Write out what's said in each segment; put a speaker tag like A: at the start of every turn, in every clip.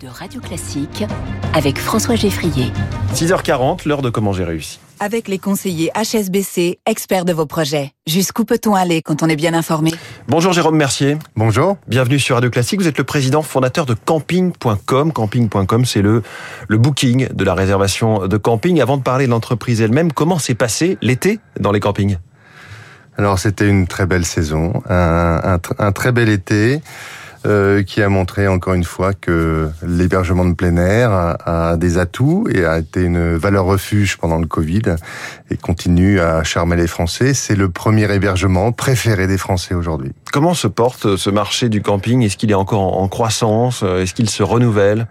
A: de Radio Classique avec François Geffrier.
B: 6h40, l'heure de comment j'ai réussi.
C: Avec les conseillers HSBC, experts de vos projets. Jusqu'où peut-on aller quand on est bien informé?
B: Bonjour Jérôme Mercier.
D: Bonjour.
B: Bienvenue sur Radio Classique. Vous êtes le président fondateur de camping.com. Camping.com, c'est le, le booking de la réservation de camping. Avant de parler de l'entreprise elle-même, comment s'est passé l'été dans les campings?
D: Alors c'était une très belle saison, un, un, un très bel été. Euh, qui a montré encore une fois que l'hébergement de plein air a, a, des atouts et a été une valeur refuge pendant le Covid et continue à charmer les Français. C'est le premier hébergement préféré des Français aujourd'hui.
B: Comment se porte ce marché du camping? Est-ce qu'il est encore en croissance? Est-ce qu'il se renouvelle?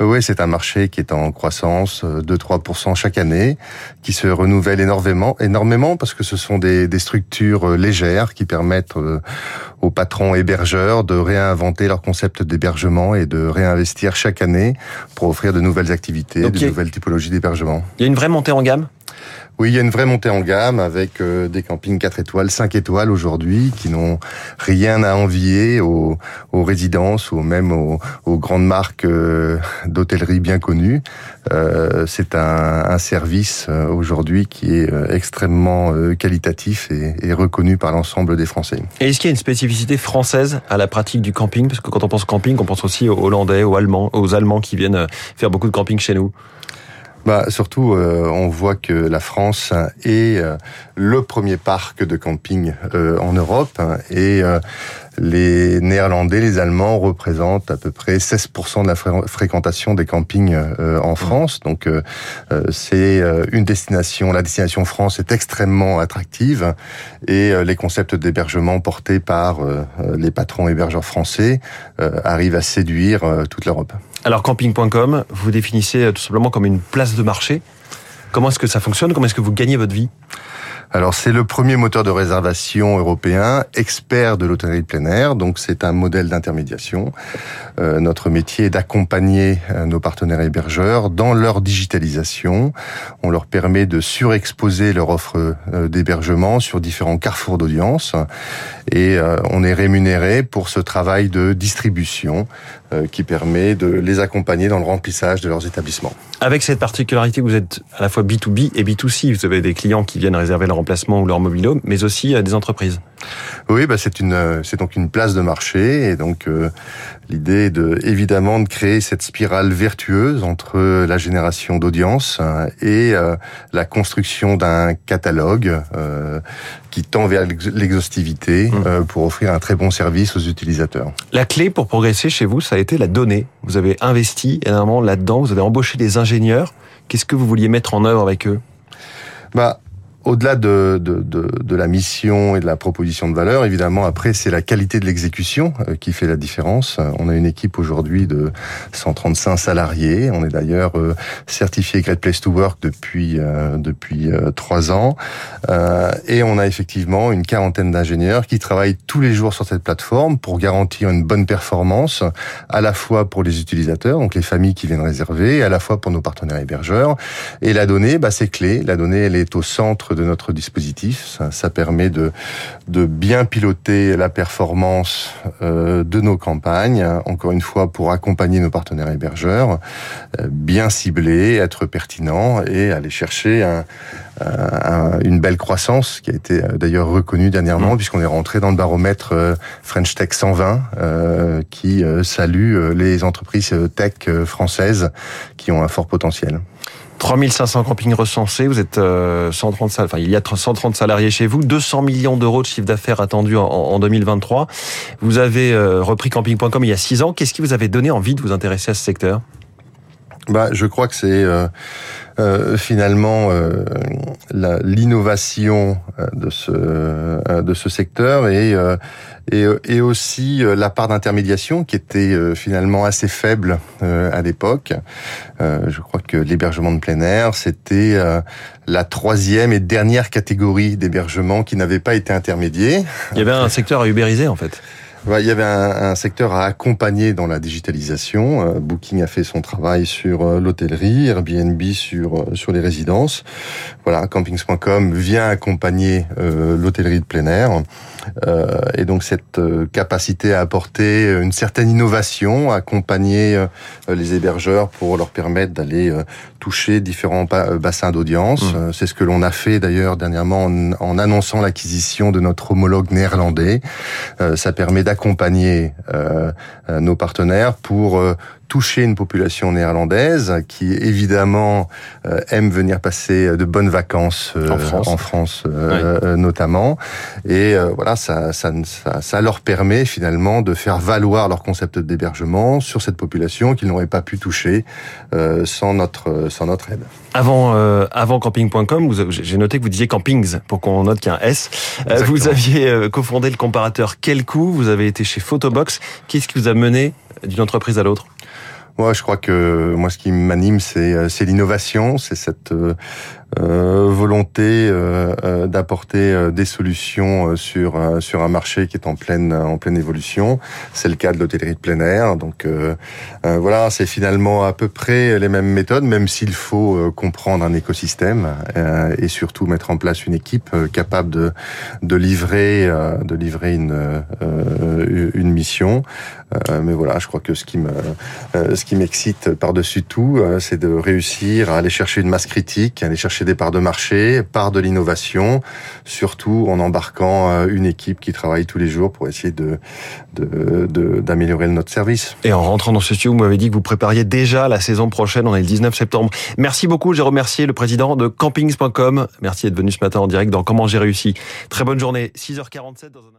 D: Oui, c'est un marché qui est en croissance, 2-3% chaque année, qui se renouvelle énormément, énormément parce que ce sont des, des structures euh, légères qui permettent euh, aux patrons hébergeurs de réinventer leur concept d'hébergement et de réinvestir chaque année pour offrir de nouvelles activités, Donc, de nouvelles typologies d'hébergement.
B: Il y a une vraie montée en gamme?
D: Oui, il y a une vraie montée en gamme avec euh, des campings 4 étoiles, 5 étoiles aujourd'hui qui n'ont rien à envier aux, résidences ou même aux, grandes marques euh, d'hôtellerie bien connues. Euh, c'est un, service aujourd'hui qui est extrêmement qualitatif et, et reconnu par l'ensemble des Français.
B: Et est-ce qu'il y a une spécificité française à la pratique du camping? Parce que quand on pense camping, on pense aussi aux Hollandais, aux Allemands, aux Allemands qui viennent faire beaucoup de camping chez nous.
D: Bah, surtout, euh, on voit que la France est euh, le premier parc de camping euh, en Europe et les Néerlandais, les Allemands représentent à peu près 16% de la fréquentation des campings en France. Donc, c'est une destination. La destination France est extrêmement attractive et les concepts d'hébergement portés par les patrons hébergeurs français arrivent à séduire toute l'Europe.
B: Alors camping.com, vous définissez tout simplement comme une place de marché. Comment est-ce que ça fonctionne? Comment est-ce que vous gagnez votre vie?
D: C'est le premier moteur de réservation européen, expert de l'hôtellerie de plein air, donc c'est un modèle d'intermédiation. Euh, notre métier est d'accompagner euh, nos partenaires hébergeurs dans leur digitalisation. On leur permet de surexposer leur offre euh, d'hébergement sur différents carrefours d'audience et on est rémunéré pour ce travail de distribution qui permet de les accompagner dans le remplissage de leurs établissements.
B: Avec cette particularité, vous êtes à la fois B2B et B2C. Vous avez des clients qui viennent réserver leur remplacement ou leur mobile mais aussi des entreprises.
D: Oui, bah c'est une, c'est donc une place de marché et donc euh, l'idée est de évidemment de créer cette spirale vertueuse entre la génération d'audience et euh, la construction d'un catalogue euh, qui tend vers l'exhaustivité mmh. euh, pour offrir un très bon service aux utilisateurs.
B: La clé pour progresser chez vous, ça a été la donnée. Vous avez investi énormément là-dedans, vous avez embauché des ingénieurs. Qu'est-ce que vous vouliez mettre en œuvre avec eux?
D: Bah, au-delà de, de, de, de, la mission et de la proposition de valeur, évidemment, après, c'est la qualité de l'exécution euh, qui fait la différence. Euh, on a une équipe aujourd'hui de 135 salariés. On est d'ailleurs euh, certifié Great Place to Work depuis depuis trois ans. Et on a effectivement une quarantaine d'ingénieurs qui travaillent tous les jours sur cette plateforme pour garantir une bonne performance, à la fois pour les utilisateurs, donc les familles qui viennent réserver, à la fois pour nos partenaires hébergeurs. Et la donnée, bah, c'est clé. La donnée, elle est au centre de notre dispositif. Ça, ça, permet de, de bien piloter la performance euh, de nos campagnes, encore une fois pour accompagner nos partenaires hébergeurs, euh, bien cibler, être pertinent et aller chercher un, un, une belle croissance qui a été euh, d'ailleurs reconnue dernièrement mmh. puisqu'on est rentré dans le baromètre French Tech 120 euh, qui salue les entreprises tech françaises qui ont un fort potentiel.
B: 3500 campings recensés, vous êtes 130 salariés, enfin il y a 130 salariés chez vous, 200 millions d'euros de chiffre d'affaires attendus en, en, 2023. Vous avez repris camping.com il y a 6 ans. Qu'est-ce qui vous avait donné envie de vous intéresser à ce secteur?
D: Bah, je crois que c'est euh, euh, finalement euh, l'innovation euh, de ce euh, de ce secteur et et, et aussi la part d'intermédiation qui était finalement assez faible à l'époque. je crois que l'hébergement de plein air c'était la troisième et dernière catégorie d'hébergement qui n'avait pas été intermédié.
B: Il y avait un secteur à ubériser en fait.
D: Il y avait un, un, secteur à accompagner dans la digitalisation. Booking a fait son travail sur l'hôtellerie, Airbnb sur sur les résidences. Voilà, campings.com vient accompagner l'hôtellerie de plein air. Euh, et donc cette capacité à apporter une certaine innovation, accompagner les hébergeurs pour leur permettre d'aller toucher différents bassins d'audience. Mmh. C'est ce que l'on a fait d'ailleurs dernièrement en, en annonçant l'acquisition de notre homologue néerlandais. Euh, ça permet d'accompagner euh, euh, nos partenaires pour toucher une population néerlandaise qui évidemment aime venir passer de bonnes vacances en France, en France notamment. Et voilà, ça, ça, ça, ça, leur permet finalement de faire valoir leur concept d'hébergement sur cette population qu'ils n'auraient pas pu toucher sans notre sans notre aide.
B: Avant avant camping.com, j'ai noté que vous disiez campings pour qu'on note qu'il y a un S. Vous aviez cofondé le comparateur Quel coup Vous avez été chez Photobox. Qu'est-ce qui vous a mené d'une entreprise à l'autre?
D: Moi, je crois que moi, ce qui m'anime, c'est c'est l'innovation, c'est cette euh, volonté euh, euh, d'apporter des solutions sur sur un marché qui est en pleine en pleine évolution. C'est le cas de l'hôtellerie de plein air. Donc voilà, c'est finalement à peu près les mêmes méthodes, même s'il faut comprendre un écosystème et surtout mettre en place une équipe capable de de livrer de livrer une une mission. mais voilà, je crois que ce qui me ce qui m'excite par-dessus tout, c'est de réussir à aller chercher une masse critique, aller chercher des parts de marché, par de l'innovation, surtout en embarquant euh, une équipe qui travaille tous les jours pour essayer d'améliorer notre service.
B: Et en rentrant dans ce studio, vous m'avez dit que vous prépariez déjà la saison prochaine, on est le 19 septembre. Merci beaucoup, j'ai remercié le président de campings.com. Merci d'être venu ce matin en direct dans Comment j'ai réussi. Très bonne journée, 6h47 dans un